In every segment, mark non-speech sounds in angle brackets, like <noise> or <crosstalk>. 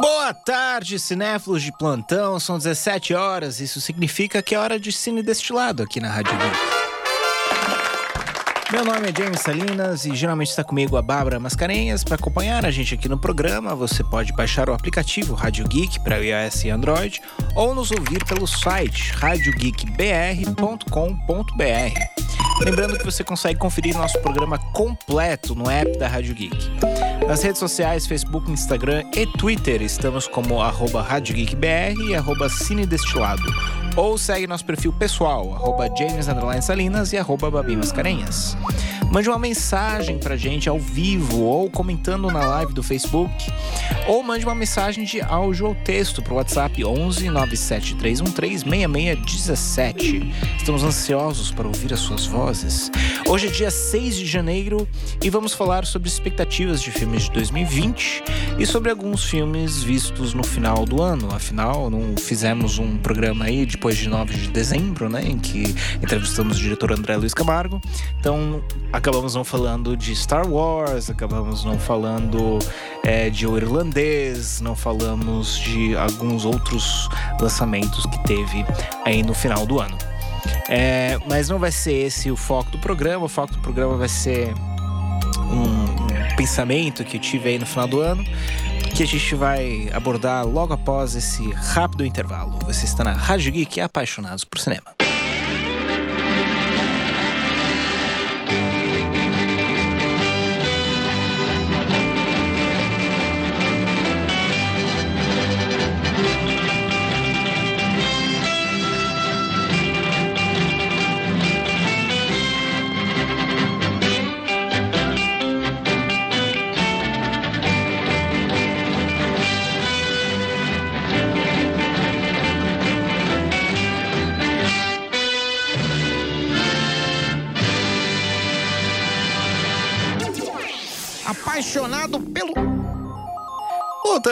Boa tarde, cinéfilos de plantão. São 17 horas. Isso significa que é hora de cine destilado aqui na Rádio Geek. Meu nome é James Salinas e geralmente está comigo a Bárbara Mascarenhas. Para acompanhar a gente aqui no programa, você pode baixar o aplicativo Rádio Geek para iOS e Android ou nos ouvir pelo site radiogeekbr.com.br. Lembrando que você consegue conferir nosso programa completo no app da Rádio Geek. Nas redes sociais, Facebook, Instagram e Twitter, estamos como arroba e arroba Cine Destilado. Ou segue nosso perfil pessoal, arroba James Salinas e arroba Babi Mascarenhas. Mande uma mensagem pra gente ao vivo ou comentando na live do Facebook. Ou mande uma mensagem de áudio ou texto pro WhatsApp 11 97313 6617. Estamos ansiosos para ouvir as suas vozes. Hoje é dia 6 de janeiro e vamos falar sobre expectativas de filmes de 2020 e sobre alguns filmes vistos no final do ano. Afinal, não fizemos um programa aí depois de 9 de dezembro, né, em que entrevistamos o diretor André Luiz Camargo. Então, acabamos não falando de Star Wars, acabamos não falando é, de O Irlandês, não falamos de alguns outros lançamentos que teve aí no final do ano. É, mas não vai ser esse o foco do programa, o foco do programa vai ser um pensamento que eu tive aí no final do ano, que a gente vai abordar logo após esse rápido intervalo. Você está na Rádio Geek Apaixonados por Cinema.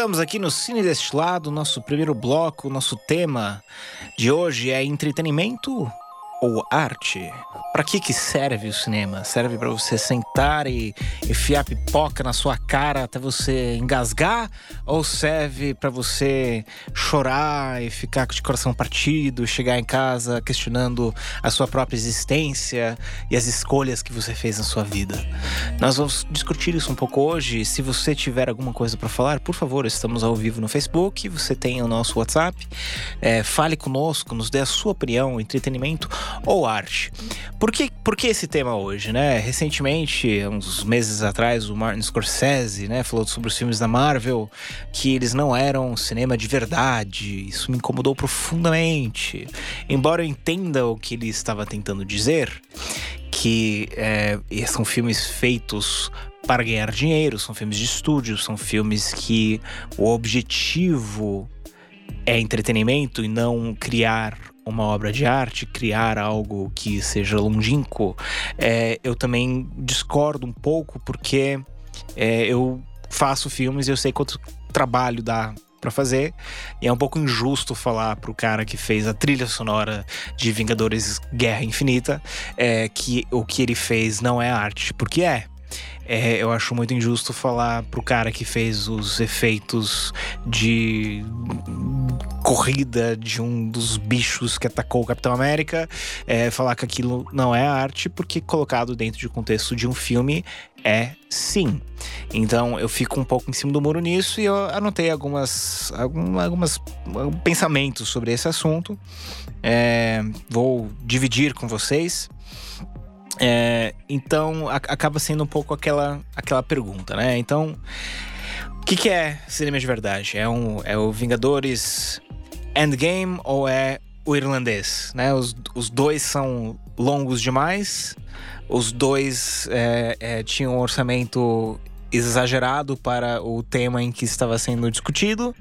Voltamos aqui no Cine Destilado, nosso primeiro bloco, nosso tema de hoje é entretenimento ou arte? Para que que serve o cinema? Serve para você sentar e enfiar pipoca na sua cara até você engasgar ou serve para você chorar e ficar de coração partido, chegar em casa questionando a sua própria existência e as escolhas que você fez na sua vida? Nós vamos discutir isso um pouco hoje. Se você tiver alguma coisa para falar, por favor, estamos ao vivo no Facebook, você tem o nosso WhatsApp. É, fale conosco, nos dê a sua opinião, entretenimento ou arte. Por que, por que esse tema hoje, né? Recentemente, uns meses atrás, o Martin Scorsese, né, falou sobre os filmes da Marvel, que eles não eram cinema de verdade. Isso me incomodou profundamente. Embora eu entenda o que ele estava tentando dizer, que é, são filmes feitos para ganhar dinheiro, são filmes de estúdio, são filmes que o objetivo é entretenimento e não criar uma obra de arte, criar algo que seja longínquo, é, eu também discordo um pouco porque é, eu faço filmes e eu sei quanto trabalho dá para fazer. E é um pouco injusto falar pro cara que fez a trilha sonora de Vingadores Guerra Infinita é, que o que ele fez não é arte, porque é. É, eu acho muito injusto falar pro cara que fez os efeitos de corrida de um dos bichos que atacou o Capitão América, é, falar que aquilo não é arte, porque colocado dentro de contexto de um filme é sim. Então eu fico um pouco em cima do muro nisso e eu anotei algumas, algumas, algumas pensamentos sobre esse assunto. É, vou dividir com vocês. É, então a, acaba sendo um pouco aquela, aquela pergunta, né? Então, o que, que, é cinema de verdade? É, um, é o Vingadores Endgame ou é o irlandês? Né? Os, os dois são longos demais, os dois é, é, tinham um orçamento exagerado para o tema em que estava sendo discutido,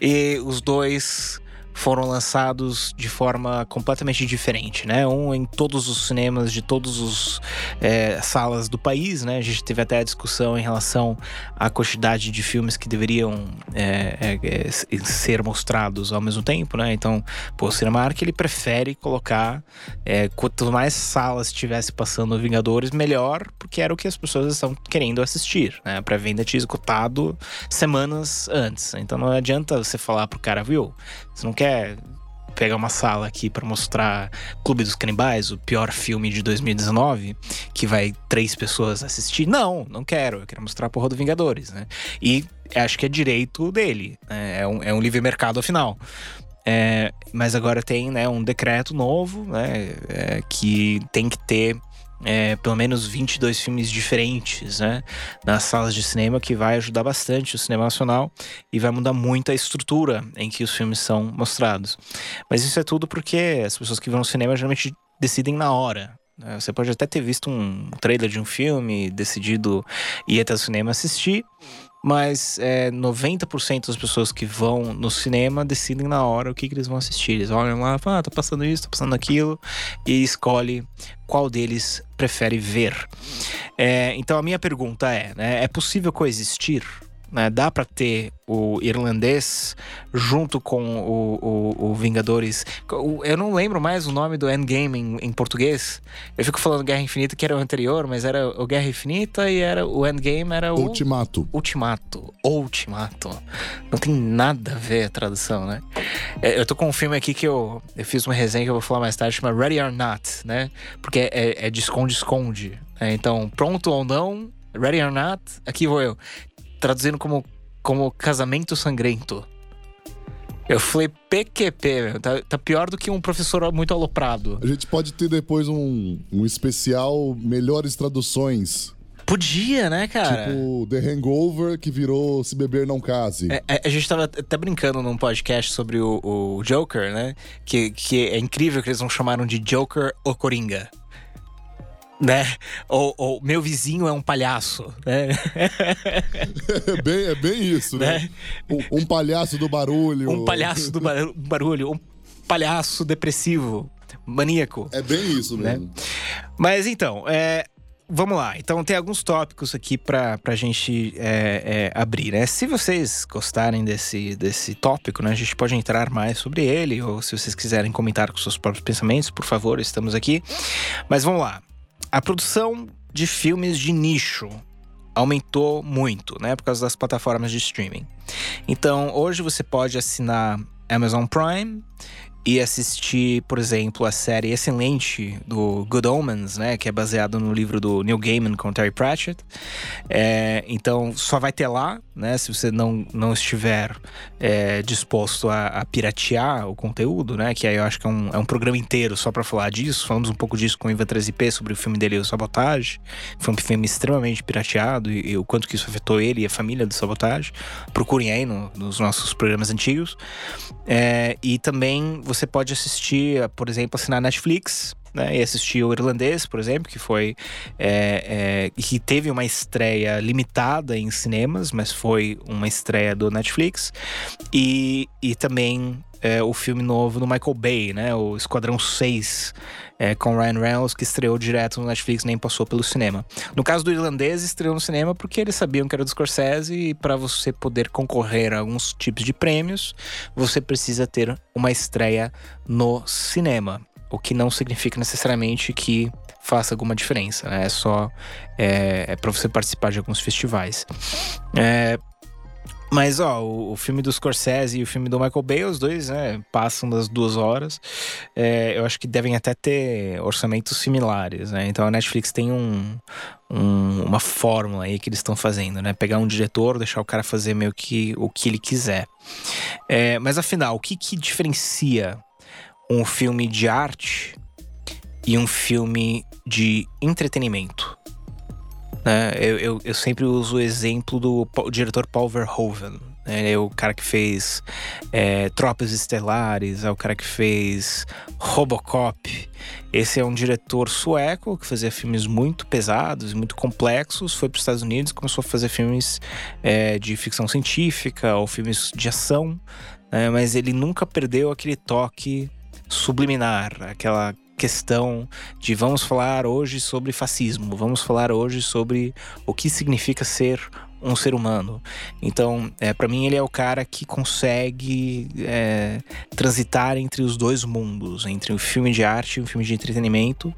e os dois foram lançados de forma completamente diferente, né? Um em todos os cinemas de todas as é, salas do país, né? A gente teve até a discussão em relação à quantidade de filmes que deveriam é, é, é ser mostrados ao mesmo tempo, né? Então, pô, o Cinemark ele prefere colocar é, quanto mais salas tivesse passando Vingadores, melhor, porque era o que as pessoas estão querendo assistir, né? A pré-venda tinha esgotado semanas antes. Então não adianta você falar pro cara, viu? Você não quer pegar uma sala aqui para mostrar Clube dos Canibais, o pior filme de 2019, que vai três pessoas assistir. Não, não quero. Eu quero mostrar a porra do Vingadores, né? E acho que é direito dele. Né? É, um, é um livre mercado afinal. É, mas agora tem né, um decreto novo né, é, que tem que ter é, pelo menos 22 filmes diferentes né, nas salas de cinema, que vai ajudar bastante o cinema nacional e vai mudar muito a estrutura em que os filmes são mostrados. Mas isso é tudo porque as pessoas que vão ao cinema geralmente decidem na hora. Né? Você pode até ter visto um trailer de um filme, decidido ir até o cinema assistir, mas é, 90% das pessoas que vão no cinema decidem na hora o que, que eles vão assistir. Eles olham lá, ah, tá passando isso, tá passando aquilo, e escolhe qual deles prefere ver. É, então a minha pergunta é: né, é possível coexistir né? Dá para ter o irlandês junto com o, o, o Vingadores. Eu não lembro mais o nome do Endgame em, em, português. Eu fico falando Guerra Infinita, que era o anterior, mas era o Guerra Infinita e era o Endgame era o. Ultimato. Ultimato. Ultimato. Não tem nada a ver a tradução, né? É, eu tô com um filme aqui que eu, eu fiz uma resenha que eu vou falar mais tarde, chama Ready or Not, né? Porque é, é de esconde-esconde. Né? Então, pronto ou não, Ready or Not, aqui vou eu traduzindo como, como casamento sangrento. Eu falei PQP, tá, tá, pior do que um professor muito aloprado. A gente pode ter depois um, um especial melhores traduções. Podia, né, cara? Tipo, The Hangover, que virou Se Beber Não Case. É, é, a gente tava até brincando num podcast sobre o, o Joker, né? Que, que é incrível que eles não chamaram de Joker ou Coringa né? Ou, ou, meu vizinho é um palhaço, né? é, bem, é bem isso, né? né? Um, um, palhaço do barulho. Um palhaço do barulho, um palhaço depressivo, maníaco. É bem isso né? mesmo. Né? Mas então, é, vamos lá. Então, tem alguns tópicos aqui para a gente é, é, abrir, né? Se vocês gostarem desse, desse tópico, né? A gente pode entrar mais sobre ele, ou se vocês quiserem comentar com seus próprios pensamentos, por favor, estamos aqui. Mas vamos lá. A produção de filmes de nicho aumentou muito, né, por causa das plataformas de streaming. Então, hoje você pode assinar Amazon Prime e assistir, por exemplo, a série excelente do Good Omens, né, que é baseado no livro do Neil Gaiman com Terry Pratchett. É, então, só vai ter lá, né, se você não, não estiver é, disposto a, a, piratear o conteúdo, né, que aí eu acho que é um, é um programa inteiro só para falar disso. Falamos um pouco disso com o Ivan 13P sobre o filme dele, O Sabotagem. Foi um filme extremamente pirateado e, e, o quanto que isso afetou ele e a família do Sabotagem. Procurem aí no, nos nossos programas antigos. É, e também você pode assistir, por exemplo, assinar Netflix, né, e assistir o Irlandês, por exemplo, que foi é, é, que teve uma estreia limitada em cinemas, mas foi uma estreia do Netflix. E, e também é, o filme novo do Michael Bay, né, o Esquadrão 6, é, com Ryan Reynolds, que estreou direto no Netflix, nem passou pelo cinema. No caso do irlandês, estreou no cinema porque eles sabiam que era do Scorsese e para você poder concorrer a alguns tipos de prêmios, você precisa ter uma estreia no cinema. O que não significa necessariamente que faça alguma diferença, né? É só é, é para você participar de alguns festivais. É, mas, ó, o, o, filme do Scorsese e o filme do Michael Bay, os dois, né, passam das duas horas. É, eu acho que devem até ter orçamentos similares, né? Então a Netflix tem um, um, uma fórmula aí que eles estão fazendo, né? Pegar um diretor, deixar o cara fazer meio que o que ele quiser. É, mas afinal, o que, que diferencia um filme de arte e um filme de entretenimento? Né? Eu, eu, eu, sempre uso o exemplo do diretor Paul Verhoeven. Ele é o cara que fez é, Tropas Estelares, é o cara que fez Robocop. Esse é um diretor sueco que fazia filmes muito pesados, muito complexos. Foi para os Estados Unidos, começou a fazer filmes é, de ficção científica ou filmes de ação, né? mas ele nunca perdeu aquele toque subliminar, aquela questão de vamos falar hoje sobre fascismo, vamos falar hoje sobre o que significa ser um ser humano. Então, é, para mim, ele é o cara que consegue é, transitar entre os dois mundos, entre um filme de arte e um filme de entretenimento.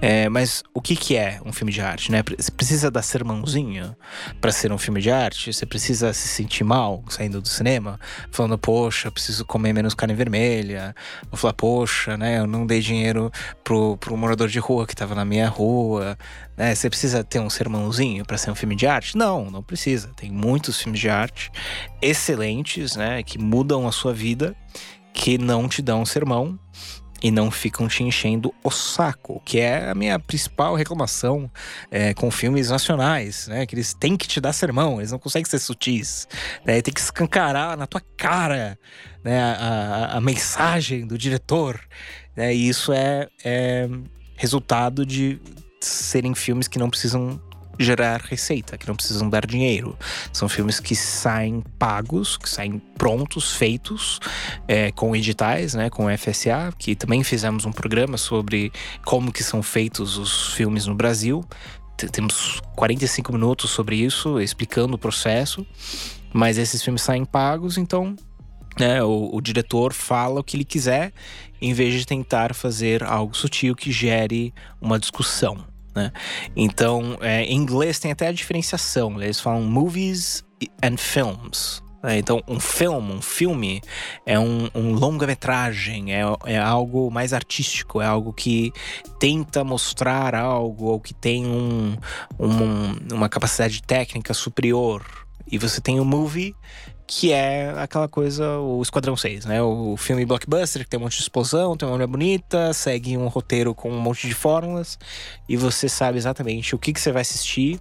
É, mas o que, que é um filme de arte, né? Você precisa dar sermãozinho para ser um filme de arte? Você precisa se sentir mal saindo do cinema, falando, poxa, preciso comer menos carne vermelha. Ou falar, poxa, né? Eu não dei dinheiro pro, pro morador de rua que tava na minha rua. Né? Você precisa ter um sermãozinho para ser um filme de arte? Não, não precisa. Tem muitos filmes de arte excelentes, né? Que mudam a sua vida, que não te dão um sermão e não ficam te enchendo o saco, que é a minha principal reclamação é, com filmes nacionais, né? Que eles têm que te dar sermão, eles não conseguem ser sutis, né? Tem que escancarar na tua cara, né? A, a, a mensagem do diretor, né? E isso é, é resultado de serem filmes que não precisam gerar receita, que não precisam dar dinheiro. São filmes que saem pagos, que saem prontos, feitos, é, com editais, né, com FSA, que também fizemos um programa sobre como que são feitos os filmes no Brasil. Temos 45 minutos sobre isso, explicando o processo. Mas esses filmes saem pagos, então né, o, o, diretor fala o que ele quiser, em vez de tentar fazer algo sutil que gere uma discussão. Né? Então, é, em inglês tem até a diferenciação. Né? Eles falam movies and films. Né? Então, um filme, um filme é um, um longa-metragem, é, é algo mais artístico, é algo que tenta mostrar algo ou que tem um, um, uma capacidade técnica superior. E você tem o movie, que é aquela coisa, o Esquadrão 6, né? O filme blockbuster que tem um monte de explosão, tem uma mulher bonita, segue um roteiro com um monte de fórmulas e você sabe exatamente o que, que você vai assistir.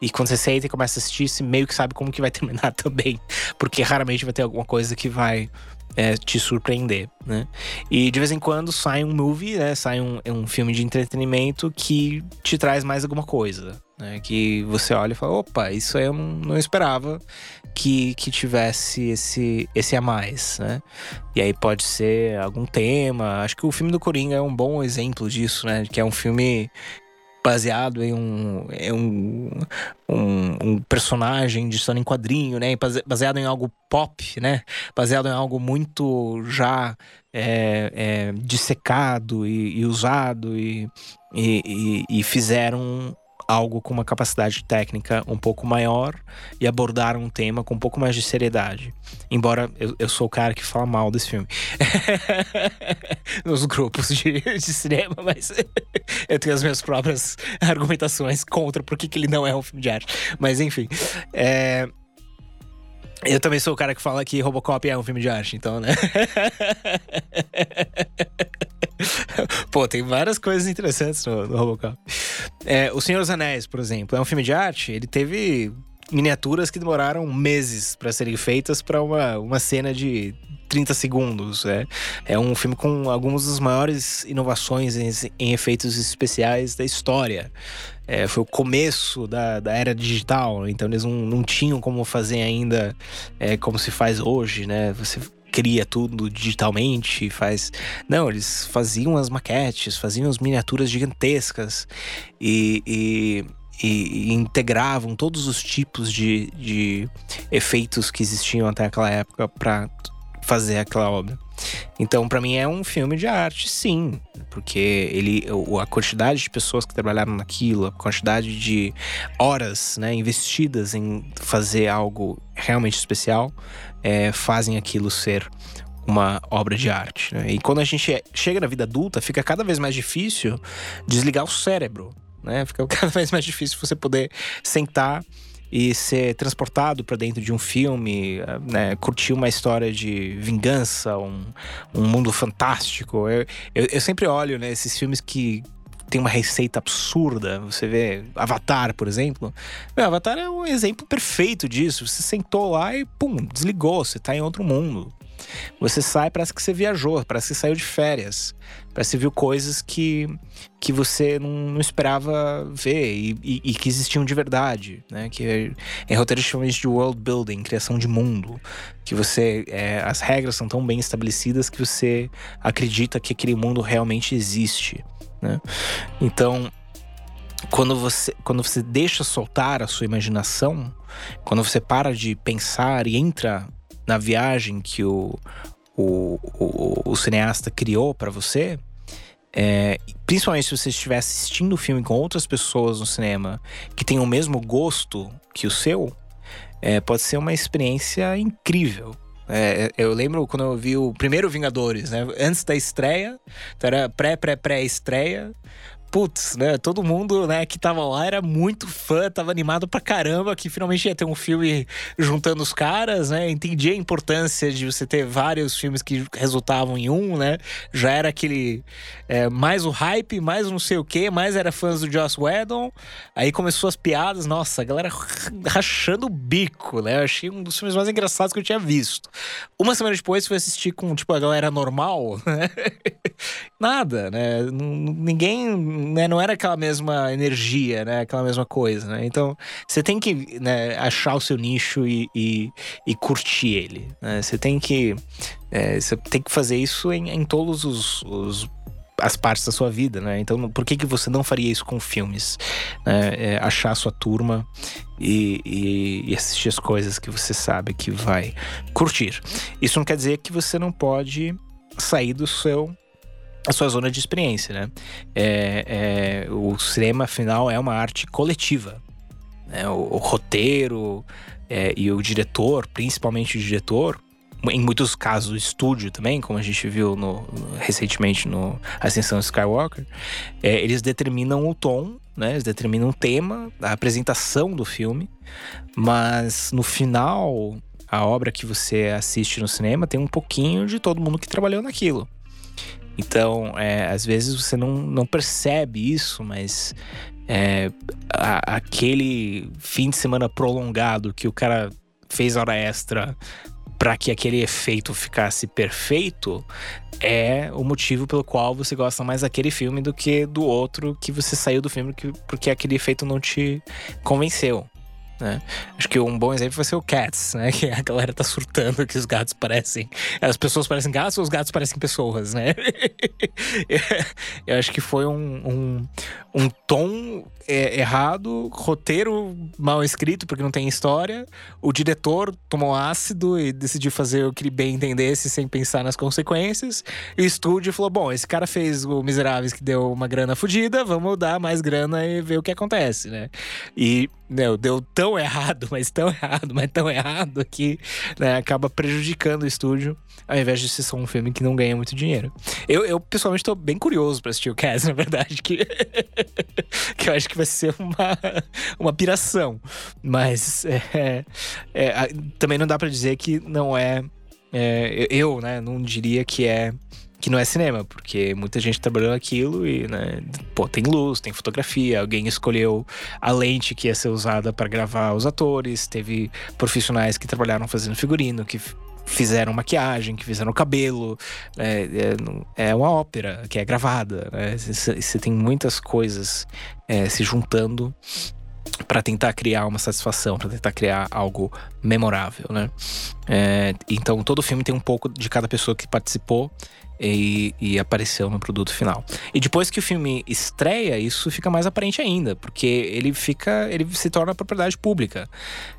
E quando você senta e começa a assistir, você meio que sabe como que vai <laughs> terminar também. Porque raramente vai ter alguma coisa que vai é, te surpreender, né? E de vez em quando sai um movie, né? Sai um, um filme de entretenimento que te traz mais alguma coisa, né? Que você olha e fala, opa, isso eu não esperava que, que tivesse esse, esse a mais, né? E aí pode ser algum tema. Acho que o filme do Coringa é um bom exemplo disso, né? Que é um filme baseado em um, em um, um, um, personagem de história em quadrinho, né? Baseado em algo pop, né? Baseado em algo muito já é, é, dissecado e, e usado e, e, e, fizeram algo com uma capacidade técnica um pouco maior e abordar um tema com um pouco mais de seriedade. Embora eu, eu sou o cara que fala mal desse filme <laughs> nos grupos de, de, cinema, mas <laughs> eu tenho as minhas próprias argumentações contra por que ele não é um filme de arte. Mas enfim. É... Eu também sou o cara que fala que Robocop é um filme de arte, então, né? <laughs> <laughs> Pô, tem várias coisas interessantes no, no Robocop. É, o Senhor dos Anéis, por exemplo, é um filme de arte. Ele teve miniaturas que demoraram meses para serem feitas para uma, uma cena de 30 segundos. É, é um filme com algumas das maiores inovações em, em efeitos especiais da história. É, foi o começo da, da era digital, então eles não, não tinham como fazer ainda é, como se faz hoje, né? Você cria tudo digitalmente, faz. Não, eles faziam as maquetes, faziam as miniaturas gigantescas e, e, e, integravam todos os tipos de, de efeitos que existiam até aquela época para fazer aquela obra. Então, para mim é um filme de arte, sim, porque ele, a quantidade de pessoas que trabalharam naquilo, a quantidade de horas, né, investidas em fazer algo realmente especial, é, fazem aquilo ser uma obra de arte. Né? E quando a gente chega na vida adulta, fica cada vez mais difícil desligar o cérebro, né? Fica <laughs> cada vez mais difícil você poder sentar e ser transportado para dentro de um filme, né, curtir uma história de vingança, um, um mundo fantástico. Eu, eu, eu sempre olho né, esses filmes que tem uma receita absurda. Você vê Avatar, por exemplo. Meu, Avatar é um exemplo perfeito disso. Você sentou lá e, pum, desligou. Você tá em outro mundo. Você sai, parece que você viajou, parece que saiu de férias. Parece que viu coisas que, que você não, não esperava ver e, e, e, que existiam de verdade, né? Que em roteiro chama isso de world building, criação de mundo. Que você. É, as regras são tão bem estabelecidas que você acredita que aquele mundo realmente existe. Né? Então, quando você, quando você deixa soltar a sua imaginação, quando você para de pensar e entra na viagem que o, o, o, o cineasta criou para você, é, principalmente se você estiver assistindo o filme com outras pessoas no cinema que têm o mesmo gosto que o seu, é, pode ser uma experiência incrível. É, eu lembro quando eu vi o primeiro Vingadores, né? Antes da estreia, então era pré-pré-pré-estreia putz, né? Todo mundo, né, que tava lá era muito fã, tava animado pra caramba que finalmente ia ter um filme juntando os caras, né? Entendi a importância de você ter vários filmes que resultavam em um, né? Já era aquele é, mais o hype, mais não sei o que, mais era fãs do Joss Whedon. Aí começou as piadas, nossa, a galera rachando o bico, né? Eu achei um dos filmes mais engraçados que eu tinha visto. Uma semana depois fui assistir com, tipo, a galera normal, <laughs> né? Nada, né? Ninguém né, não era aquela mesma energia, né? Aquela mesma coisa, né? Então, você tem que né, achar o seu nicho e, e, e curtir ele. Né? Você tem que... É, você tem que fazer isso em, em todos os, os as partes da sua vida, né? Então, por que, que você não faria isso com filmes? Né? É, achar a sua turma e, e, e, assistir as coisas que você sabe que vai curtir. Isso não quer dizer que você não pode sair do seu a sua zona de experiência, né? É, é, o cinema, afinal, é uma arte coletiva. Né? O, o, roteiro é, e o diretor, principalmente o diretor, em muitos casos o estúdio também, como a gente viu no, recentemente no Ascensão Skywalker, é, eles determinam o tom, né? Eles determinam o tema, a apresentação do filme, mas no final a obra que você assiste no cinema tem um pouquinho de todo mundo que trabalhou naquilo. Então, é, às vezes você não, não percebe isso, mas é, a, aquele fim de semana prolongado que o cara fez hora extra para que aquele efeito ficasse perfeito é o motivo pelo qual você gosta mais daquele filme do que do outro que você saiu do filme porque aquele efeito não te convenceu. Né? Acho que um bom exemplo vai ser o Cats, né? <laughs> Que a galera tá surtando que os gatos parecem. As pessoas parecem gatos ou os gatos parecem pessoas, né? <laughs> Eu acho que foi um, um, um tom é, errado, roteiro mal escrito porque não tem história. O diretor tomou ácido e decidiu fazer o que ele bem entendesse sem pensar nas consequências. E o estúdio falou: bom, esse cara fez o Miseráveis que deu uma grana fodida, vamos dar mais grana e ver o que acontece, né? E meu, deu tão errado, <laughs> mas tão errado, mas tão errado que né, acaba prejudicando o estúdio, ao invés de ser só um filme que não ganha muito dinheiro. Eu, eu pessoalmente tô bem curioso para assistir o Cass, <laughs> na verdade, que, <laughs> que eu acho que vai ser uma, uma piração. Mas é, é, também não dá para dizer que não é, é. Eu, né, não diria que é que não é cinema, porque muita gente trabalhou naquilo e, né, pô, tem luz, tem fotografia, alguém escolheu a lente que ia ser usada para gravar os atores, teve profissionais que trabalharam fazendo figurino, que fizeram maquiagem, que fizeram cabelo. É, é, é uma ópera que é gravada. Né? Você tem muitas coisas é, se juntando para tentar criar uma satisfação, para tentar criar algo memorável, né? É, então todo filme tem um pouco de cada pessoa que participou e, e, apareceu no produto final. E depois que o filme estreia, isso fica mais aparente ainda, porque ele fica, ele se torna propriedade pública.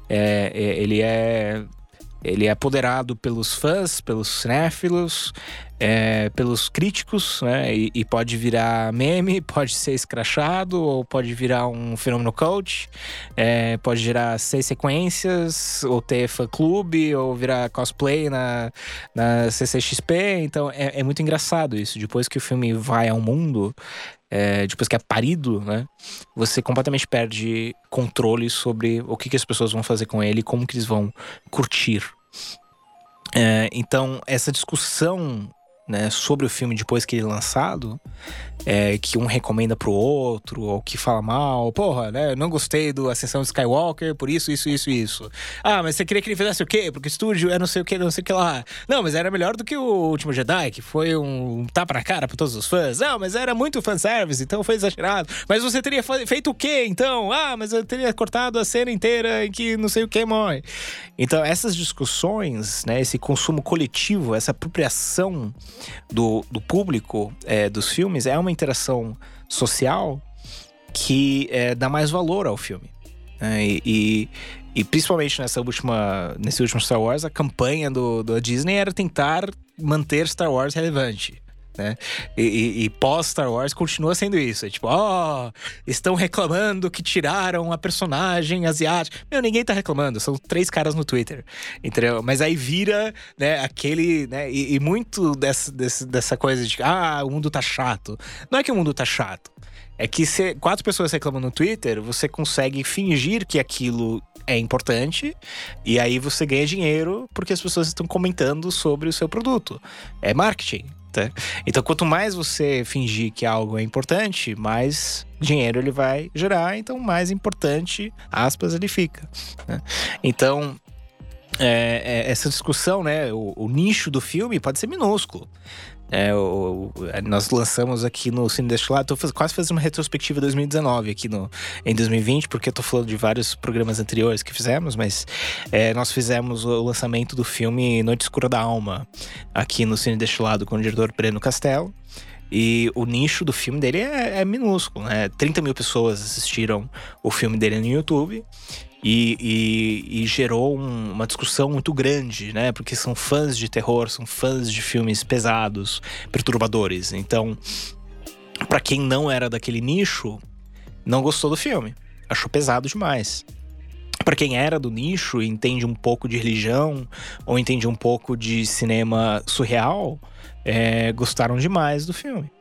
É, é ele é ele é apoderado pelos fãs, pelos cinéfilos, é, pelos críticos, né? E, e, pode virar meme, <laughs> pode ser escrachado, ou pode virar um fenômeno coach, é, pode gerar seis sequências, ou ter fã-clube, ou virar cosplay na, na CCXP. Então é, é muito engraçado isso. Depois que o filme vai ao mundo, é, depois que é parido, né? Você completamente perde controle sobre o que, que as pessoas vão fazer com ele, como que eles vão curtir. É, então, essa discussão né, sobre o filme depois que ele é lançado, é, que um recomenda pro outro, ou que fala mal, porra, né? Não gostei do Ascensão de Skywalker, por isso, isso, isso, isso. Ah, mas você queria que ele fizesse o quê? Porque o estúdio é não sei o que, não sei o que lá. Não, mas era melhor do que o Último Jedi, que foi um tapa na cara pra todos os fãs. Não, mas era muito fanservice, então foi exagerado. Mas você teria feito o quê, então? Ah, mas eu teria cortado a cena inteira em que não sei o que morre. Então, essas discussões, né, esse consumo coletivo, essa apropriação do, do público é, dos filmes é uma interação social que é, dá mais valor ao filme. Né? E, e, e, principalmente nessa última, nesse último Star Wars, a campanha do, do Disney era tentar manter Star Wars relevante. Né? E, e, e pós-Star Wars continua sendo isso. É tipo, ó, oh, estão reclamando que tiraram a personagem asiática. Meu, ninguém tá reclamando, são três caras no Twitter. Entendeu? Mas aí vira, né, aquele, né, e, e muito dessa, dessa, coisa de, ah, o mundo tá chato. Não é que o mundo tá chato. É que se quatro pessoas reclamam no Twitter, você consegue fingir que aquilo é importante e aí você ganha dinheiro porque as pessoas estão comentando sobre o seu produto. É marketing. Tá? Então, quanto mais você fingir que algo é importante, mais dinheiro ele vai gerar, então mais importante, aspas, ele fica. Né? Então, é, é, essa discussão, né? O, o, nicho do filme pode ser minúsculo. É, o, o, é, nós lançamos aqui no Cine Destilado, tô faz, quase fazendo uma retrospectiva 2019 aqui no, em 2020, porque eu tô falando de vários programas anteriores que fizemos, mas é, nós fizemos o lançamento do filme Noite Escura da Alma aqui no Cine Destilado com o diretor Breno Castelo. E o nicho do filme dele é, é minúsculo, né? 30 mil pessoas assistiram o filme dele no YouTube. E, e, e, gerou um, uma discussão muito grande, né? Porque são fãs de terror, são fãs de filmes pesados, perturbadores. Então, para quem não era daquele nicho, não gostou do filme, achou pesado demais. Para quem era do nicho e entende um pouco de religião ou entende um pouco de cinema surreal, é, gostaram demais do filme.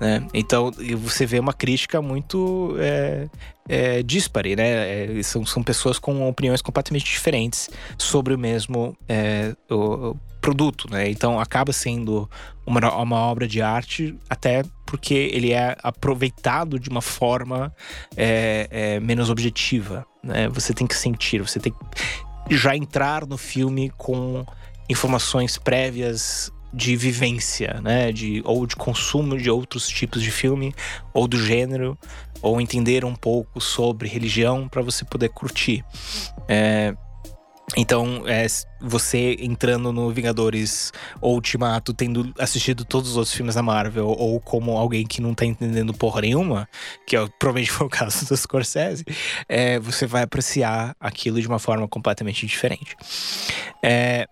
Né? Então você vê uma crítica muito é, é, dispare, né? É, são, são pessoas com opiniões completamente diferentes sobre o mesmo é, o, produto, né? Então acaba sendo uma, uma obra de arte até porque ele é aproveitado de uma forma é, é, menos objetiva, né? Você tem que sentir, você tem que já entrar no filme com informações prévias de vivência, né? De, ou de consumo de outros tipos de filme, ou do gênero, ou entender um pouco sobre religião para você poder curtir. É, então, é, você entrando no Vingadores Ultimato, tendo assistido todos os outros filmes da Marvel, ou como alguém que não tá entendendo porra nenhuma, que é, provavelmente foi o caso do Scorsese, é, você vai apreciar aquilo de uma forma completamente diferente. É,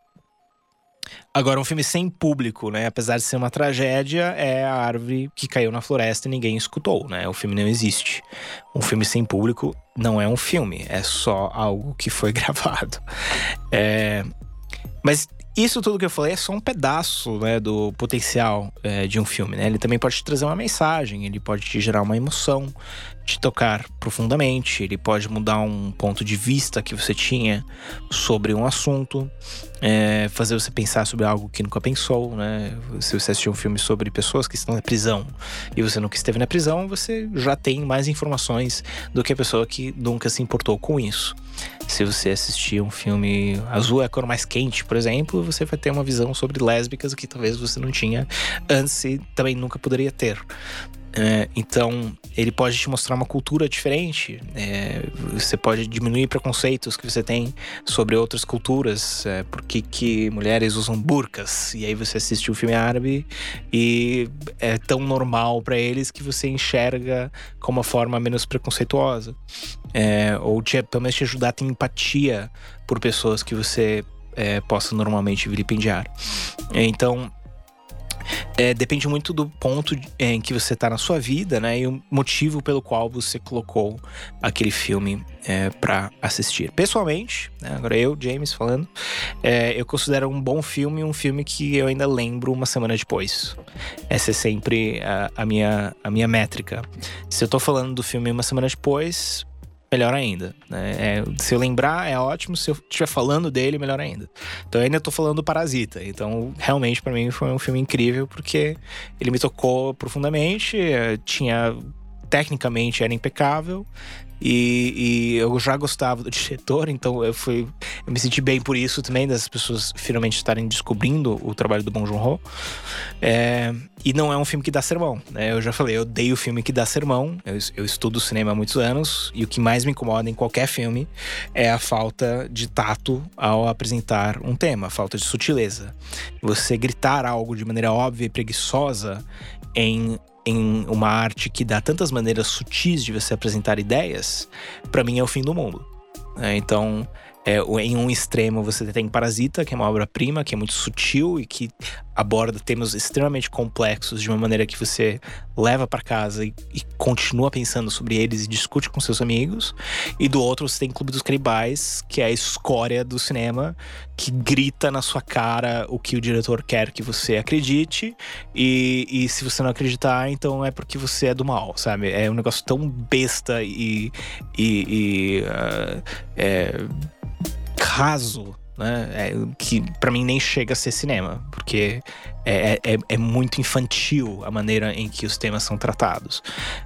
Agora, um filme sem público, né? Apesar de ser uma tragédia, é a árvore que caiu na floresta e ninguém escutou, né? O filme não existe. Um filme sem público não é um filme, é só algo que foi <laughs> gravado. É... Mas isso tudo que eu falei é só um pedaço né, do potencial é, de um filme. Né? Ele também pode te trazer uma mensagem, ele pode te gerar uma emoção, te tocar profundamente, ele pode mudar um ponto de vista que você tinha sobre um assunto, é, fazer você pensar sobre algo que nunca pensou. Né? Se você assistiu um filme sobre pessoas que estão na prisão e você nunca esteve na prisão, você já tem mais informações do que a pessoa que nunca se importou com isso. Se você assistir um filme Azul é a cor mais quente, por exemplo, você vai ter uma visão sobre lésbicas que talvez você não tinha antes e também nunca poderia ter. É, então, ele pode te mostrar uma cultura diferente. É, você pode diminuir preconceitos que você tem sobre outras culturas. É, por que, mulheres usam burcas? E aí você assiste o um filme árabe e é tão normal para eles que você enxerga com uma forma menos preconceituosa. É, ou te, pelo menos te ajudar a ter empatia por pessoas que você é, possa normalmente vilipendiar. Então, é, depende muito do ponto é, em que você está na sua vida, né? E o motivo pelo qual você colocou aquele filme é, para assistir. Pessoalmente, né, agora eu, James, falando, é, eu considero um bom filme um filme que eu ainda lembro uma semana depois. Essa é sempre a, a minha, a minha métrica. Se eu tô falando do filme uma semana depois, melhor ainda. Né? É, se eu lembrar, é ótimo. Se eu estiver falando dele, melhor ainda. Então, eu ainda tô falando do Parasita. Então, realmente, para mim, foi um filme incrível, porque ele me tocou profundamente. Eh, tinha tecnicamente era impecável. E, e, eu já gostava do diretor, então eu fui. Eu me senti bem por isso também, das pessoas finalmente estarem descobrindo o trabalho do Bong Joon-ho. É, e não é um filme que dá sermão, né? Eu já falei, eu odeio filme que dá sermão. Eu, eu estudo cinema há muitos anos e o que mais me incomoda em qualquer filme é a falta de tato ao apresentar um tema, a falta de sutileza. Você gritar algo de maneira óbvia e preguiçosa em em uma arte que dá tantas maneiras sutis de você apresentar ideias, para mim é o fim do mundo. É, então, é, em um extremo você tem Parasita, que é uma obra-prima, que é muito sutil e que aborda temas extremamente complexos de uma maneira que você leva para casa e, e, continua pensando sobre eles e discute com seus amigos. E do outro você tem Clube dos Canibais, que é a escória do cinema, que grita na sua cara o que o diretor quer que você acredite. E, e se você não acreditar, então é porque você é do mal, sabe? É um negócio tão besta e. e, e uh, é, raso, né? É, que para mim nem chega a ser cinema, porque é, é, é, muito infantil a maneira em que os temas são tratados.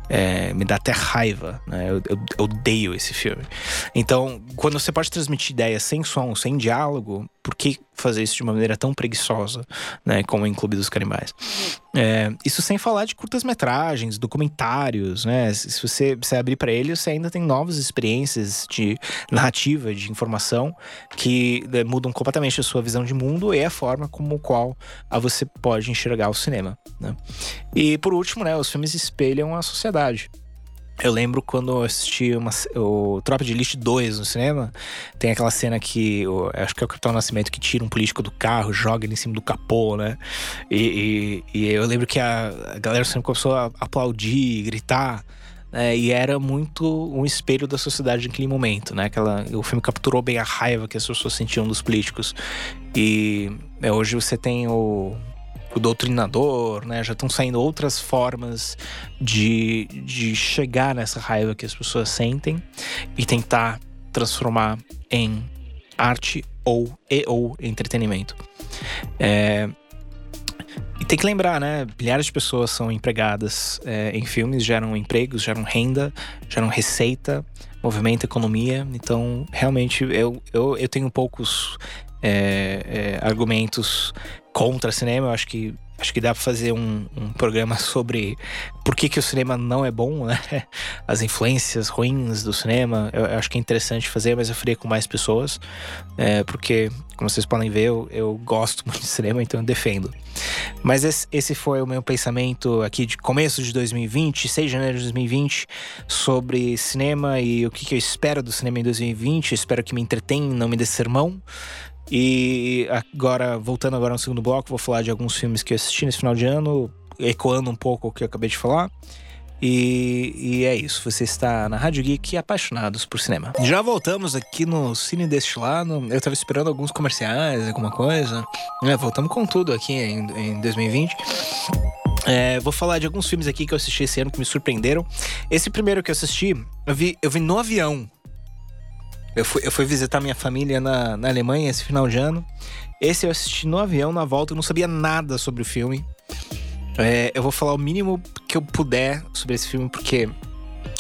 É, me dá até raiva, né? Eu, eu, eu, odeio esse filme. Então, quando você pode transmitir ideias sem som, sem diálogo, por que fazer isso de uma maneira tão preguiçosa, né? Como em Clube dos Canibais? É, isso sem falar de curtas-metragens, documentários, né? Se você, se abrir para ele, você ainda tem novas experiências de narrativa, de informação, que né, mudam completamente a sua visão de mundo e a forma como qual a você pode enxergar o cinema. Né? E por último, né, os filmes espelham a sociedade. Eu lembro quando eu assisti uma, o Tropa de Elite 2 no cinema, tem aquela cena que eu, acho que é o Capitão Nascimento que tira um político do carro, joga ele em cima do capô, né? E, e, e eu lembro que a, a galera sempre começou a aplaudir, gritar. Né? e era muito um espelho da sociedade naquele momento, né? Aquela, o filme capturou bem a raiva que as pessoas sentiam dos políticos. E é, hoje você tem o, o doutrinador, né? Já estão saindo outras formas de, de chegar nessa raiva que as pessoas sentem e tentar transformar em arte ou e ou entretenimento. É, e tem que lembrar, né? Milhares de pessoas são empregadas é, em filmes, geram empregos, geram renda, geram receita, movimento, economia. Então, realmente, eu, eu, eu tenho poucos é, é, argumentos contra cinema. Eu acho que acho que dá para fazer um, um, programa <laughs> sobre por que, que o cinema não é bom, né? <laughs> As influências ruins do cinema. Eu, eu acho que é interessante fazer, mas eu faria com mais pessoas, é, porque, como vocês podem ver, eu, eu, gosto <laughs> muito de cinema, então eu defendo. Mas esse, esse, foi o meu pensamento aqui de começo de 2020, 6 de janeiro de 2020, sobre cinema e o que, que eu espero do cinema em 2020. espero que me entretenha, não me dê sermão. E agora, voltando agora no segundo bloco, vou falar de alguns filmes que eu assisti nesse final de ano, ecoando um pouco o que eu acabei de falar. E, e, é isso, você está na Rádio Geek apaixonados por cinema. Já voltamos aqui no Cine Destilado. Eu estava esperando alguns comerciais, alguma coisa. É, voltamos com tudo aqui em, em 2020. É, vou falar de alguns filmes aqui que eu assisti esse ano que me surpreenderam. Esse primeiro que eu assisti, eu vi, eu vi no avião. Eu fui, eu fui visitar minha família na, na Alemanha esse final de ano. Esse eu assisti no avião, na volta, eu não sabia nada sobre o filme. É, eu vou falar o mínimo que eu puder sobre esse filme, porque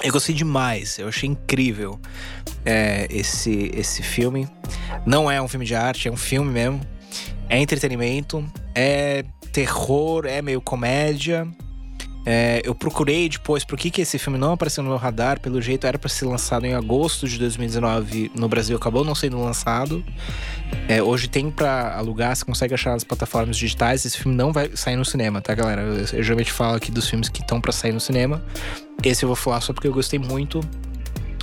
eu gostei demais. Eu achei incrível é, esse, esse filme. Não é um filme de arte, é um filme mesmo. É entretenimento, é terror, é meio comédia. É, eu procurei depois por que, que esse filme não apareceu no meu radar. Pelo jeito, era para ser lançado em agosto de 2019 no Brasil, acabou não sendo lançado. É, hoje tem para alugar, você consegue achar nas plataformas digitais. Esse filme não vai sair no cinema, tá, galera? Eu, eu geralmente falo aqui dos filmes que estão para sair no cinema. Esse eu vou falar só porque eu gostei muito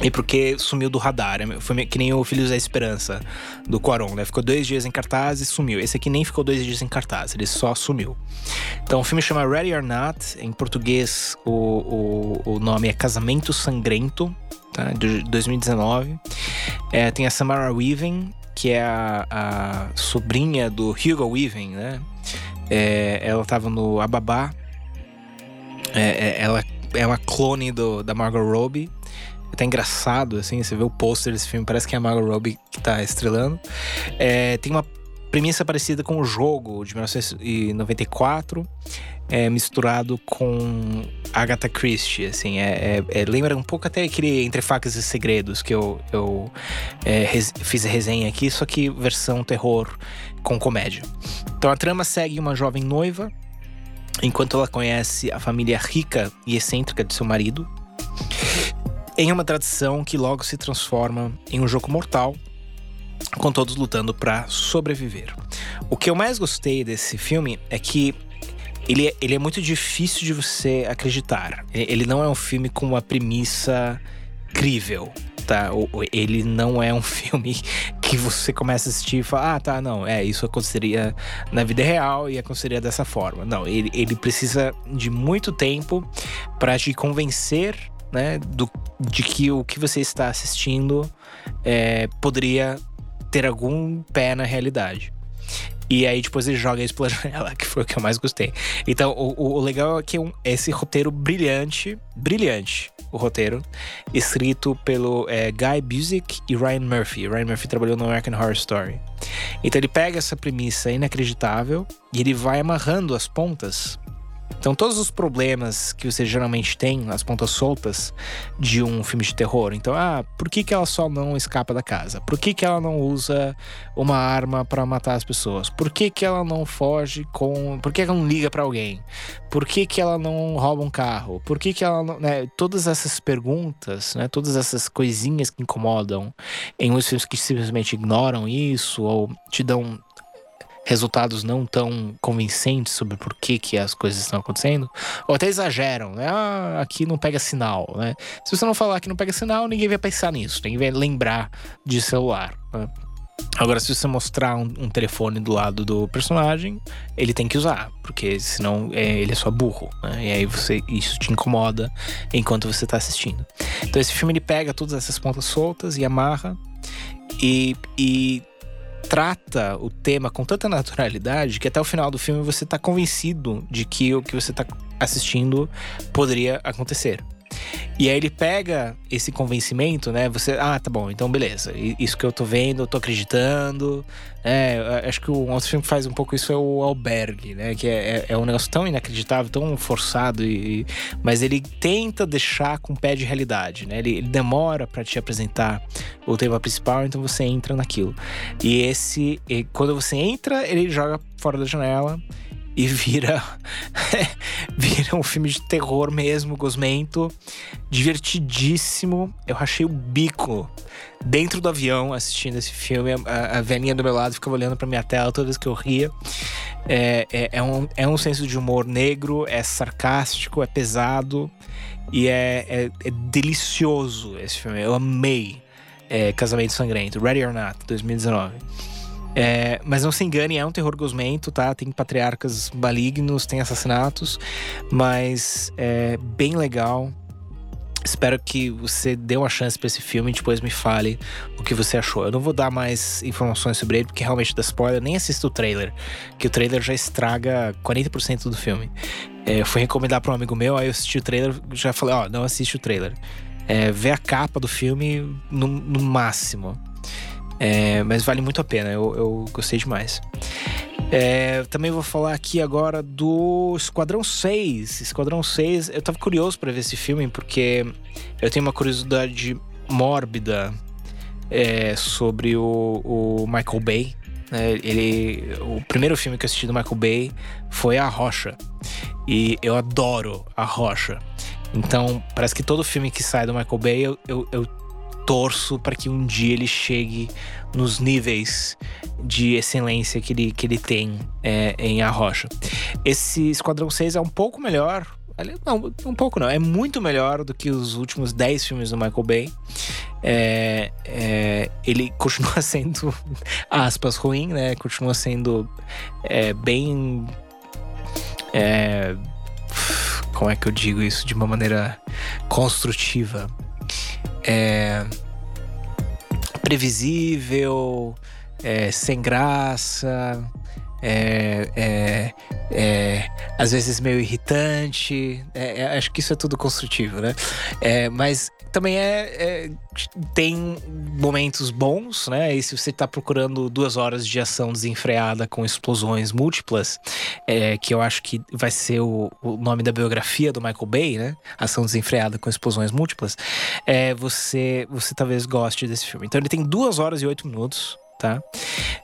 e porque sumiu do radar. Foi que nem o Filhos da Esperança do Quaron, né? Ficou dois dias em cartaz e sumiu. Esse aqui nem ficou dois dias em cartaz, ele só sumiu. Então o filme chama Ready or Not. Em português, o, o, o nome é Casamento Sangrento, tá? De 2019. É, tem a Samara Weaving, que é a, a sobrinha do Hugo Weaving, né? É, ela tava no Ababá. É, é ela é uma clone do, da Margot Robbie. Até engraçado, assim, você vê o pôster desse filme, parece que é a Margot Robbie que tá estrelando. É, tem uma premissa parecida com o jogo de 1994, é, misturado com Agatha Christie, assim, é, é, é, lembra um pouco até aquele Entre Facas e Segredos que eu, eu é, res, fiz a resenha aqui, só que versão terror com comédia. Então a trama segue uma jovem noiva, enquanto ela conhece a família rica e excêntrica de seu marido, em uma tradição que logo se transforma em um jogo mortal, com todos lutando para sobreviver. O que eu mais gostei desse filme é que ele é, ele é muito difícil de você acreditar. Ele não é um filme com uma premissa crível, tá? Ele não é um <laughs> filme que você começa a assistir e fala, ah, tá, não, é, isso aconteceria na vida real e aconteceria dessa forma. Não, ele, ele precisa de muito tempo para te convencer né, do, de que o que você está assistindo é, poderia ter algum pé na realidade. E aí depois ele joga isso pela <laughs> janela, que foi o que eu mais gostei. Então, o, o legal é que é um, esse roteiro brilhante, brilhante, o roteiro, escrito pelo é, Guy Busick e Ryan Murphy. Ryan Murphy trabalhou no American Horror Story. Então ele pega essa premissa inacreditável e ele vai amarrando as pontas então, todos os problemas que você geralmente tem, as pontas soltas de um filme de terror. Então, ah, por que, que ela só não escapa da casa? Por que, que ela não usa uma arma para matar as pessoas? Por que, que ela não foge com. Por que ela não liga para alguém? Por que, que ela não rouba um carro? Por que, que ela não. Né? Todas essas perguntas, né? todas essas coisinhas que incomodam em muitos filmes que simplesmente ignoram isso ou te dão resultados não tão convincentes sobre por que, que as coisas estão acontecendo, ou até exageram, né? Ah, aqui não pega sinal, né? Se você não falar que não pega sinal, ninguém vai pensar nisso, ninguém vai lembrar de celular. Né? Agora, se você mostrar um, um, telefone do lado do personagem, ele tem que usar, porque senão é, ele é só burro, né? E aí você, isso te incomoda enquanto você está assistindo. Então esse filme ele pega todas essas pontas soltas e amarra e, e trata o tema com tanta naturalidade que até o final do filme você está convencido de que o que você está assistindo poderia acontecer. E aí ele pega esse convencimento, né? Você, ah, tá bom, então beleza. Isso que eu tô vendo, eu tô acreditando. É, acho que o outro filme que faz um pouco isso é o Albergue, né? Que é, é, é um negócio tão inacreditável, tão forçado, e, mas ele tenta deixar com pé de realidade, né? Ele, ele demora para te apresentar o tema principal, então você entra naquilo. E esse, e quando você entra, ele joga fora da janela e vira <laughs> vira um filme de terror mesmo, gosmento, divertidíssimo. Eu rachei o bico dentro do avião assistindo esse filme. A, a velhinha do meu lado ficava olhando para minha tela toda vez que eu ria. É, é, é, um, é um senso de humor negro, é sarcástico, é pesado e é, é, é delicioso esse filme. Eu amei é, Casamento Sangrento, Ready or Not, 2019. É, mas não se engane, é um terror gosmento, tá? Tem patriarcas malignos, tem assassinatos, mas é bem legal. Espero que você dê uma chance para esse filme e depois me fale o que você achou. Eu não vou dar mais informações sobre ele, porque realmente dá spoiler. Nem assisto o trailer, que o trailer já estraga 40% do filme. É, eu fui recomendar para um amigo meu, aí eu assisti o trailer, já falei: Ó, oh, não assiste o trailer. É, vê a capa do filme no, no máximo. É, mas vale muito a pena, eu, eu gostei demais. É, também vou falar aqui agora do Esquadrão 6. Esquadrão 6, eu tava curioso para ver esse filme porque eu tenho uma curiosidade mórbida é, sobre o, o Michael Bay. É, ele, o primeiro filme que eu assisti do Michael Bay foi A Rocha. E eu adoro A Rocha. Então, parece que todo filme que sai do Michael Bay eu, eu, eu torço para que um dia ele chegue nos níveis de excelência que ele, que ele tem é, em A Rocha. Esse Esquadrão 6 é um pouco melhor. Não, um pouco não. É muito melhor do que os últimos 10 filmes do Michael Bay. É, é, ele <laughs> continua sendo, aspas, ruim, né? Continua sendo é, bem. É, como é que eu digo isso de uma maneira construtiva? É, previsível, é, sem graça, é, é, é, às vezes meio irritante. É, acho que isso é tudo construtivo, né? Mas também é, tem momentos bons, né? E se você está procurando duas horas de ação desenfreada com explosões múltiplas, que eu acho que vai ser o, o, nome da biografia do Michael Bay, né? Ação desenfreada com explosões múltiplas. você, você talvez goste desse filme. Então ele tem duas horas e oito minutos tá?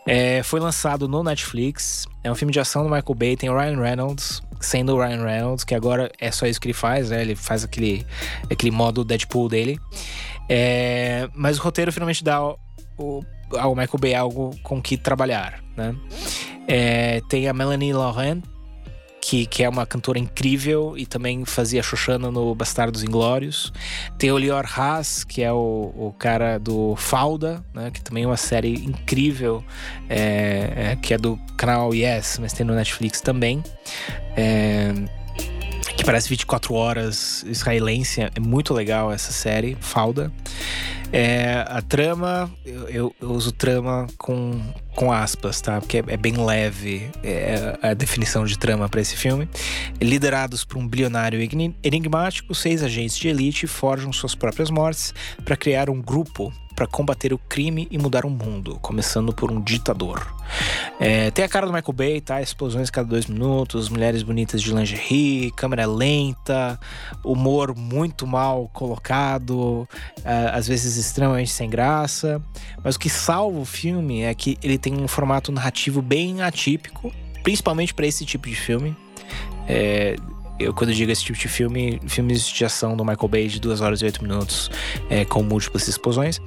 É, foi lançado no Netflix. É um filme de ação do Michael Bay, tem o Ryan Reynolds, sendo o Ryan Reynolds, que agora é só isso que ele faz, né? Ele faz aquele, aquele modo Deadpool dele. É, mas o roteiro finalmente dá ao, Michael Bay algo com que trabalhar, né? É, tem a Melanie Laurent, que, que é uma cantora incrível e também fazia Xoxana no Bastardos Inglórios. Tem o Lior Haas, que é o, o cara do Falda, né, que também é uma série incrível, é, é, que é do canal Yes, mas tem no Netflix também. É, que parece 24 horas israelense. É muito legal essa série, Falda. É, a trama, eu, eu, uso trama com, com aspas, tá? Porque é, é bem leve é, a definição de trama para esse filme. Liderados por um bilionário enigmático, seis agentes de elite forjam suas próprias mortes para criar um grupo para combater o crime e mudar o mundo, começando por um ditador. É, tem a cara do Michael Bay, tá? Explosões cada dois minutos, mulheres bonitas de lingerie, câmera lenta, humor muito mal colocado, é, às vezes extremamente sem graça. Mas o que salva o filme é que ele tem um formato narrativo bem atípico, principalmente para esse tipo de filme. É, eu quando digo esse tipo de filme, filmes de ação do Michael Bay de 2 horas e 8 minutos é, com múltiplas explosões.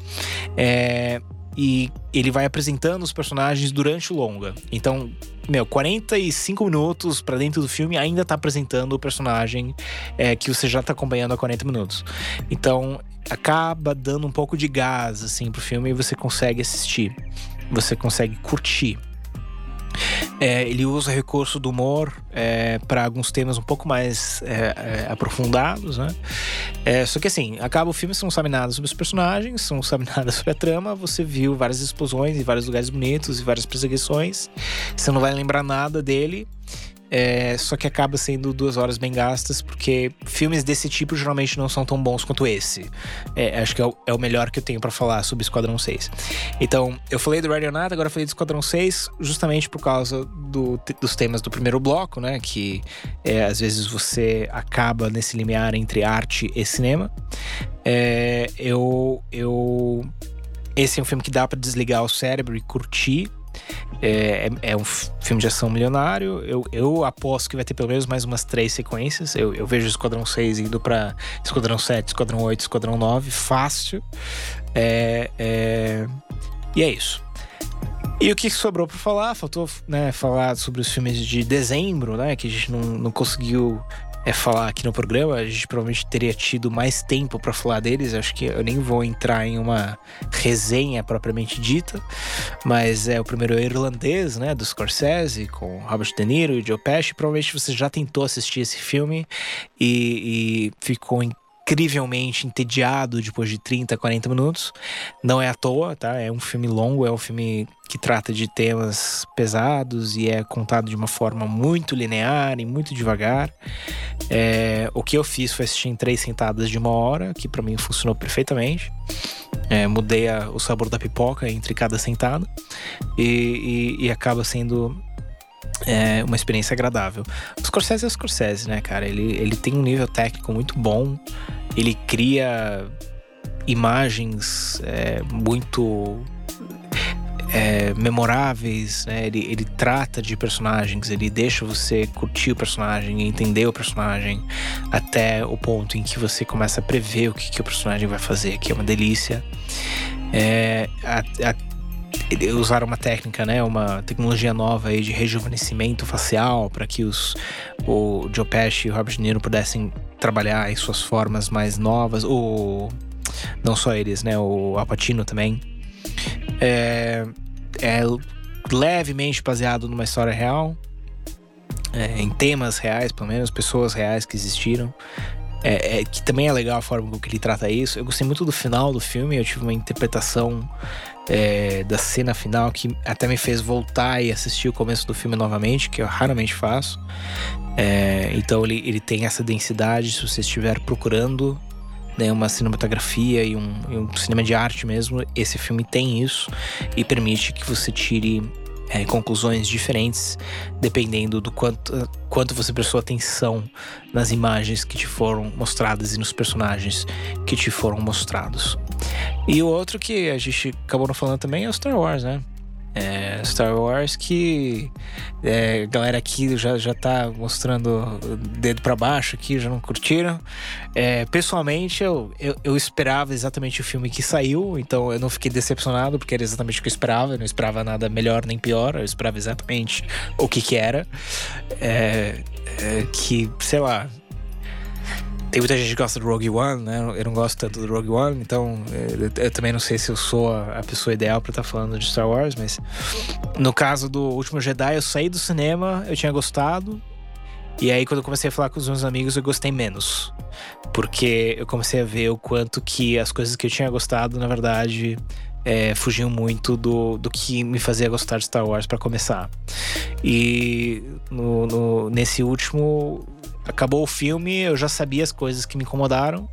É, e ele vai apresentando os personagens durante o longa. Então, meu, 45 minutos para dentro do filme ainda tá apresentando o personagem é, que você já tá acompanhando há 40 minutos. Então, acaba dando um pouco de gás assim pro filme e você consegue assistir. Você consegue curtir. É, ele usa recurso do humor é, para alguns temas um pouco mais é, é aprofundados, né? É, só que assim, acaba o filme, você não sabe nada sobre os personagens, você não sabe <laughs> nada sobre a trama, você viu várias explosões em vários lugares bonitos e várias perseguições, você não vai lembrar nada dele. É, só que acaba sendo duas horas bem gastas, porque filmes desse tipo geralmente não são tão bons quanto esse. É, acho que é o, é o, melhor que eu tenho para falar sobre Esquadrão 6. Então, eu falei do Radionauta, agora falei do Esquadrão 6, justamente por causa do, dos temas do primeiro bloco, né? Que é, às vezes você acaba nesse limiar entre arte e cinema. É, eu, eu. Esse é um filme que dá para desligar o cérebro e curtir é, é, é, um filme de ação milionário. Eu, eu aposto que vai ter pelo menos mais umas três sequências. Eu, eu vejo Esquadrão 6 indo para Esquadrão 7, Esquadrão 8, Esquadrão 9, fácil. É, é, e é isso. E o que sobrou para falar? Faltou né, falar sobre os filmes de dezembro, né? Que a gente não, não conseguiu é, falar aqui no programa. A gente provavelmente teria tido mais tempo para falar deles. Acho que eu nem vou entrar em uma resenha propriamente dita, mas é o primeiro irlandês, né, do Scorsese, com Robert De Niro e Joe Pesci. Provavelmente você já tentou assistir esse filme e, e ficou incrivelmente entediado depois de 30, 40 minutos. Não é à toa, tá? É um filme longo, é um filme que trata de temas pesados e é contado de uma forma muito linear e muito devagar. É, o que eu fiz foi assistir em três sentadas de uma hora, que para mim funcionou perfeitamente. É, mudei a, o sabor da pipoca entre cada sentada e, e, e acaba sendo é uma experiência agradável. O Scorsese é o Scorsese, né, cara? Ele, ele tem um nível técnico muito bom, ele cria imagens é, muito é, memoráveis, né? Ele, ele trata de personagens, ele deixa você curtir o personagem, entender o personagem até o ponto em que você começa a prever o que, que o personagem vai fazer, que é uma delícia. É, a, a, usaram uma técnica, né, uma tecnologia nova aí de rejuvenescimento facial para que os o Joe Pesci e o Robert De Niro pudessem trabalhar em suas formas mais novas, ou não só eles, né, o Apatino também. É, é levemente baseado numa história real, é, em temas reais, pelo menos pessoas reais que existiram. é, é, que também é legal a forma com que ele trata isso. Eu gostei muito do final do filme, eu tive uma interpretação é, da cena final que até me fez voltar e assistir o começo do filme novamente, que eu raramente faço. É, então ele, ele tem essa densidade, se você estiver procurando né, uma cinematografia e um, e um cinema de arte mesmo, esse filme tem isso e permite que você tire é, conclusões diferentes, dependendo do quanto, quanto você prestou atenção nas imagens que te foram mostradas e nos personagens que te foram mostrados. E o outro que a gente acabou não falando também é o Star Wars, né? É, Star Wars que é, a galera aqui já, já tá mostrando dedo para baixo aqui, já não curtiram. É, pessoalmente, eu, eu, eu, esperava exatamente o filme que saiu, então eu não fiquei decepcionado, porque era exatamente o que eu esperava. Eu não esperava nada melhor nem pior, eu esperava exatamente o que que era. É, é, que, sei lá, tem muita gente que gosta do Rogue One, né? Eu não gosto tanto do Rogue One, então eu, eu também não sei se eu sou a, a pessoa ideal para estar tá falando de Star Wars, mas no caso do Último Jedi, eu saí do cinema, eu tinha gostado, e aí quando eu comecei a falar com os meus amigos, eu gostei menos. Porque eu comecei a ver o quanto que as coisas que eu tinha gostado, na verdade, é, fugiam muito do, do que me fazia gostar de Star Wars para começar. E no, no, nesse último acabou o filme, eu já sabia as coisas que me incomodaram.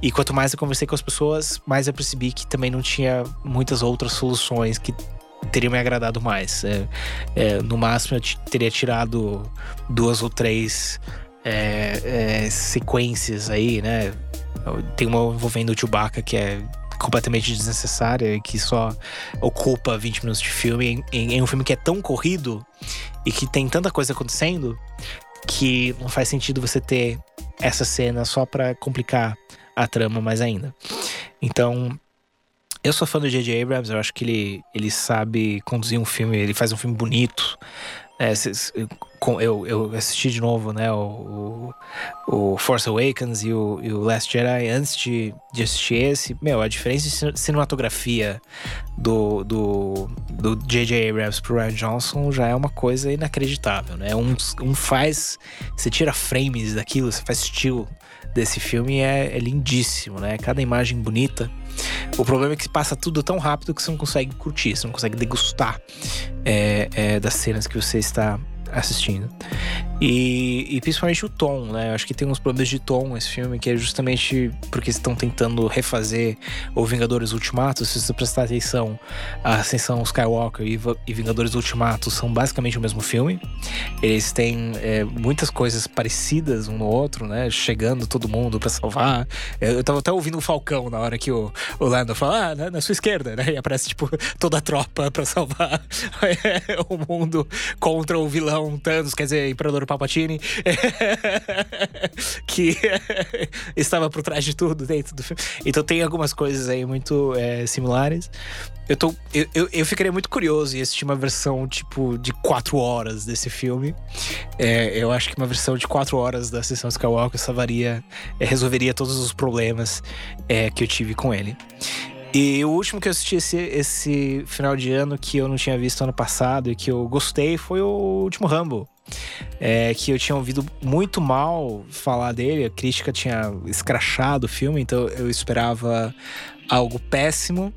E quanto mais eu conversei com as pessoas, mais eu percebi que também não tinha muitas outras soluções que teriam me agradado mais. É, é, no máximo, eu teria tirado duas ou três é, é sequências aí, né? Tem uma envolvendo o Chewbacca que é completamente desnecessária que só ocupa 20 minutos de filme em, em um filme que é tão corrido e que tem tanta coisa acontecendo que não faz sentido você ter essa cena só para complicar a trama mais ainda. Então, eu sou fã do J.J. Abrams, eu acho que ele, ele sabe conduzir um filme, ele faz um filme bonito. É, eu, eu assisti de novo, né, o, o, Force Awakens e o, e o Last Jedi antes de, de assistir esse. Meu, a diferença de cinematografia do do do J.J. Abrams pro Ryan Johnson já é uma coisa inacreditável, né? Um, um faz, você tira frames daquilo, você faz estilo desse filme é, é lindíssimo, né? Cada imagem bonita. O problema é que passa tudo tão rápido que você não consegue curtir, você não consegue degustar é, é, das cenas que você está assistindo. E, e, principalmente o tom, né? Eu acho que tem uns problemas de tom esse filme, que é justamente porque estão tentando refazer o Vingadores Ultimato. Se você prestar atenção, a Ascensão Skywalker e, Vingadores Ultimato são basicamente o mesmo filme. Eles têm é, muitas coisas parecidas um no outro, né? Chegando todo mundo para salvar. Eu tava até ouvindo o Falcão na hora que o, o Lando fala, ah, na, na sua esquerda, né? E aparece, tipo, toda a tropa para salvar <laughs> o mundo contra o vilão Thanos, quer dizer, Imperador Palpatine, <laughs> que <laughs> estava por trás de tudo dentro do filme. Então tem algumas coisas aí muito é, similares. Eu, tô, eu, eu, eu, ficaria muito curioso em assistir uma versão, tipo, de quatro horas desse filme. É, eu acho que uma versão de quatro horas da sessão Skywalker salvaria, é, resolveria todos os problemas é, que eu tive com ele. E o último que eu assisti esse, esse final de ano que eu não tinha visto ano passado e que eu gostei foi o último Rambo é, que eu tinha ouvido muito mal falar dele, a crítica tinha escrachado o filme, então eu esperava algo péssimo.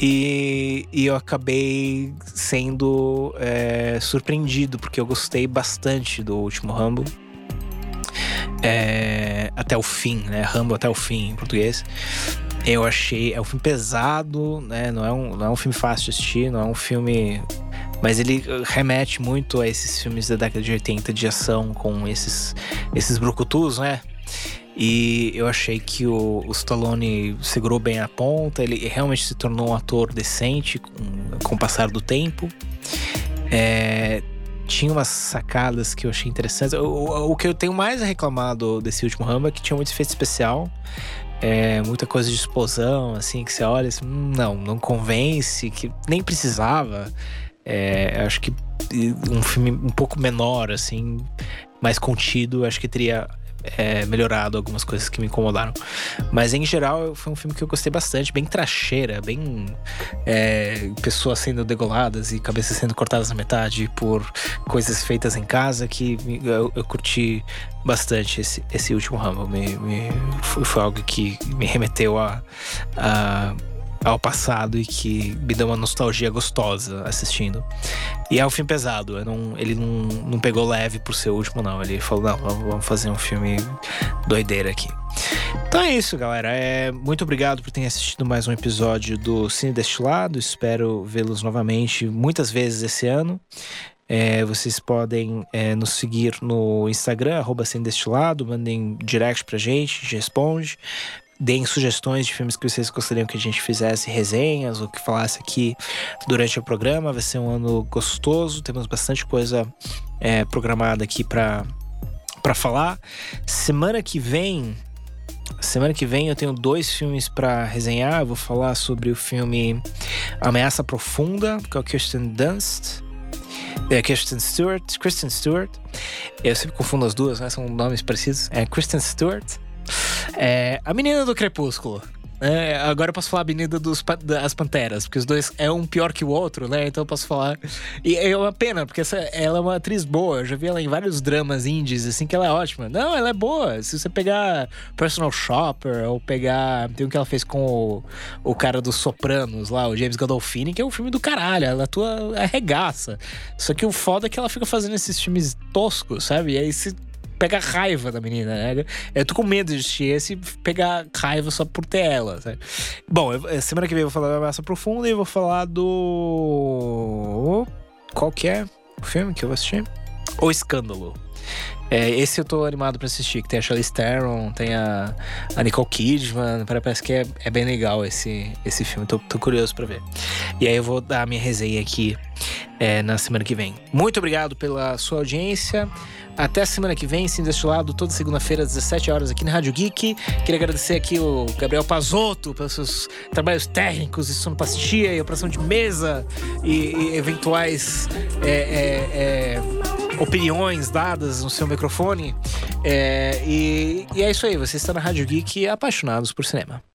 E, e eu acabei sendo é, surpreendido, porque eu gostei bastante do último Rambo. É, até o fim, né? Rambo até o fim em português. Eu achei. É um filme pesado, né? Não é um, não é um filme fácil de assistir, não é um filme mas ele uh, remete muito a esses filmes da década de 80 de ação com esses, esses brucutus, né? E eu achei que o, o Stallone segurou bem a ponta, ele realmente se tornou um ator decente com, com o passar do tempo. É, tinha umas sacadas que eu achei interessantes. O, o, o, que eu tenho mais a reclamar desse último Rambo é que tinha muito efeito especial. É, muita coisa de explosão, assim, que você olha assim, não, não convence, que nem precisava. É, acho que um filme um pouco menor, assim, mais contido, acho que teria é, melhorado algumas coisas que me incomodaram. Mas em geral foi um filme que eu gostei bastante, bem tracheira, bem é, pessoas sendo degoladas e cabeças sendo cortadas na metade por coisas feitas em casa que eu, eu curti bastante esse, esse último Rumble. Me, me, foi, algo que me remeteu a, a ao passado e que me deu uma nostalgia gostosa assistindo. E é um filme pesado, não, ele não, não pegou leve por ser o último, não. Ele falou: não, vamos fazer um filme doideira aqui. Então é isso, galera. É, muito obrigado por terem assistido mais um episódio do Cine Destilado. Espero vê-los novamente muitas vezes esse ano. É, vocês podem é, nos seguir no Instagram, arroba Destilado, mandem direct pra gente, a gente responde deem sugestões de filmes que vocês gostariam que a gente fizesse resenhas ou que falasse aqui durante o programa. Vai ser um ano gostoso, temos bastante coisa é, programada aqui para para falar. Semana que vem, semana que vem eu tenho dois filmes para resenhar. Eu vou falar sobre o filme Ameaça Profunda, que é o Kirsten Dunst. É Kristen Stewart, Kristen Stewart. Eu sempre confundo as duas, né? São nomes parecidos. É Kristen Stewart é, a menina do Crepúsculo. É, agora eu posso falar a Avenida dos das Panteras, porque os dois é um pior que o outro, né? Então eu posso falar. E é uma pena, porque essa, ela é uma atriz boa. Eu já vi ela em vários dramas indies, assim, que ela é ótima. Não, ela é boa. Se você pegar Personal Shopper ou pegar. Tem um que ela fez com o, o cara dos Sopranos lá, o James Gandolfini, que é um filme do caralho. Ela atua arregaça. Só que o foda é que ela fica fazendo esses filmes toscos, sabe? E aí se pega raiva da menina, né? Eu tô com medo de assistir esse pegar raiva só por ter ela, sabe? Bom, eu, eh, semana que vem eu vou falar da Massa Profunda e vou falar do. Qual que é o filme que eu vou assistir? O Escândalo. É, esse eu tô animado pra assistir, que tem a Charlize Theron, tem a, a Nicole Kidman, parece que é, é bem legal esse, esse filme, tô, tô, curioso pra ver. E aí eu vou dar a minha resenha aqui é, na semana que vem. Muito obrigado pela sua audiência. Até semana que vem, sim, deste lado, toda segunda-feira, às 17 horas, aqui na Rádio Geek. Queria agradecer aqui o Gabriel Pazotto pelos seus trabalhos técnicos e sonoplastia e operação de mesa e, e eventuais é, é, é, opiniões dadas no seu microfone. É, e, e é isso aí, você está na Rádio Geek apaixonados por cinema.